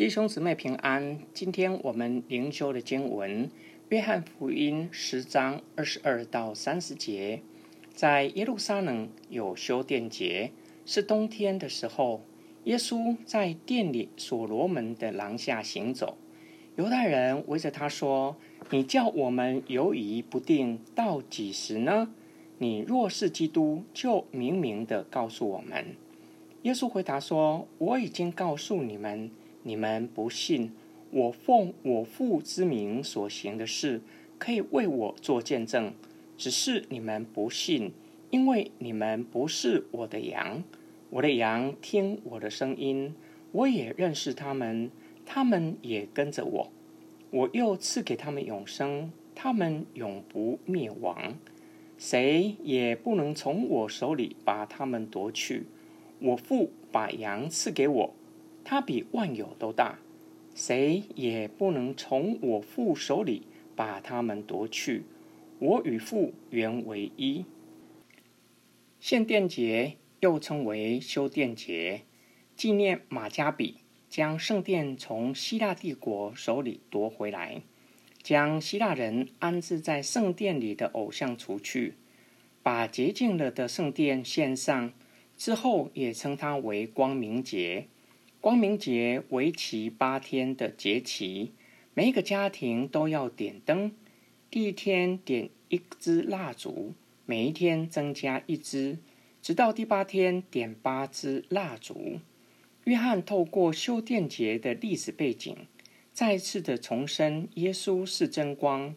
弟兄姊妹平安，今天我们灵修的经文《约翰福音》十章二十二到三十节。在耶路撒冷有修殿节，是冬天的时候，耶稣在殿里所罗门的廊下行走。犹太人围着他说：“你叫我们犹疑不定到几时呢？你若是基督，就明明地告诉我们。”耶稣回答说：“我已经告诉你们。”你们不信，我奉我父之名所行的事，可以为我做见证。只是你们不信，因为你们不是我的羊。我的羊听我的声音，我也认识他们，他们也跟着我。我又赐给他们永生，他们永不灭亡，谁也不能从我手里把他们夺去。我父把羊赐给我。他比万有都大，谁也不能从我父手里把他们夺去。我与父原为一。献殿节又称为修殿节，纪念马加比将圣殿从希腊帝国手里夺回来，将希腊人安置在圣殿里的偶像除去，把洁净了的圣殿献上之后，也称它为光明节。光明节为期八天的节期，每一个家庭都要点灯。第一天点一支蜡烛，每一天增加一支，直到第八天点八支蜡烛。约翰透过修殿节的历史背景，再次的重申耶稣是真光，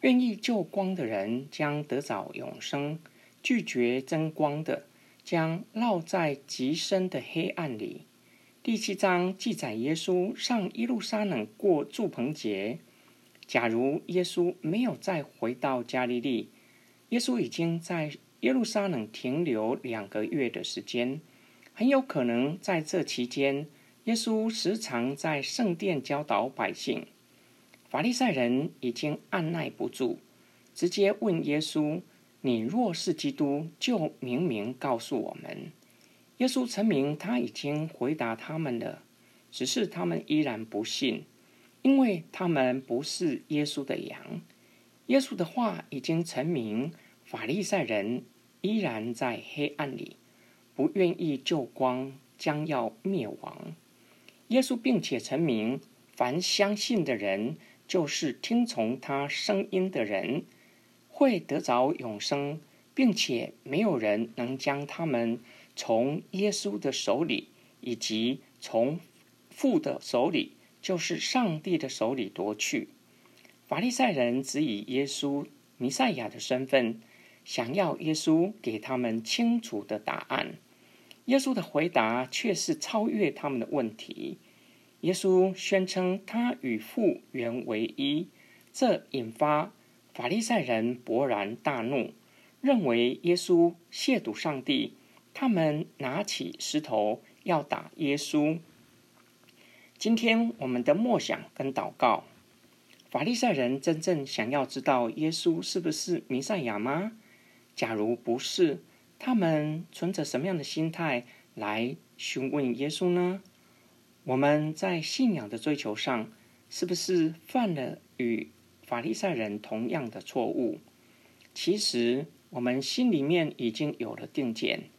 愿意救光的人将得着永生，拒绝真光的将落在极深的黑暗里。第七章记载耶稣上耶路撒冷过住棚节。假如耶稣没有再回到加利利，耶稣已经在耶路撒冷停留两个月的时间。很有可能在这期间，耶稣时常在圣殿教导百姓。法利赛人已经按捺不住，直接问耶稣：“你若是基督，就明明告诉我们。”耶稣陈明，他已经回答他们了，只是他们依然不信，因为他们不是耶稣的羊。耶稣的话已经成名，法利赛人依然在黑暗里，不愿意救光，将要灭亡。耶稣并且陈明，凡相信的人，就是听从他声音的人，会得着永生，并且没有人能将他们。从耶稣的手里，以及从父的手里，就是上帝的手里夺去。法利赛人只以耶稣弥赛亚的身份，想要耶稣给他们清楚的答案。耶稣的回答却是超越他们的问题。耶稣宣称他与父原为一，这引发法利赛人勃然大怒，认为耶稣亵渎上帝。他们拿起石头要打耶稣。今天我们的默想跟祷告，法利赛人真正想要知道耶稣是不是弥赛亚吗？假如不是，他们存着什么样的心态来询问耶稣呢？我们在信仰的追求上，是不是犯了与法利赛人同样的错误？其实我们心里面已经有了定见。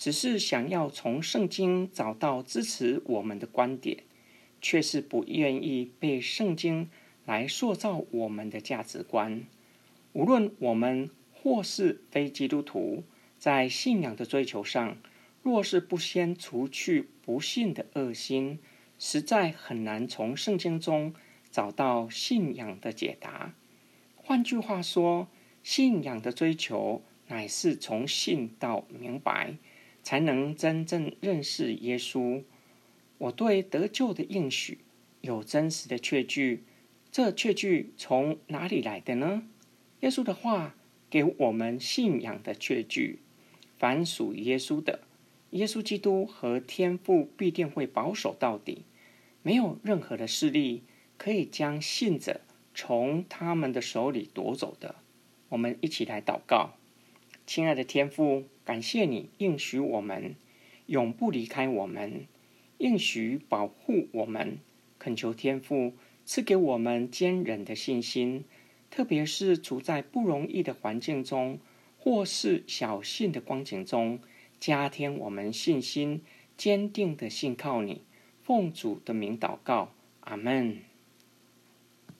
只是想要从圣经找到支持我们的观点，却是不愿意被圣经来塑造我们的价值观。无论我们或是非基督徒，在信仰的追求上，若是不先除去不信的恶心，实在很难从圣经中找到信仰的解答。换句话说，信仰的追求乃是从信到明白。才能真正认识耶稣。我对得救的应许有真实的确据，这确据从哪里来的呢？耶稣的话给我们信仰的确据。凡属耶稣的，耶稣基督和天父必定会保守到底，没有任何的势力可以将信者从他们的手里夺走的。我们一起来祷告。亲爱的天父，感谢你应许我们永不离开我们，应许保护我们，恳求天父赐给我们坚忍的信心，特别是处在不容易的环境中，或是小幸的光景中，加添我们信心，坚定的信靠你。奉主的名祷告，阿门。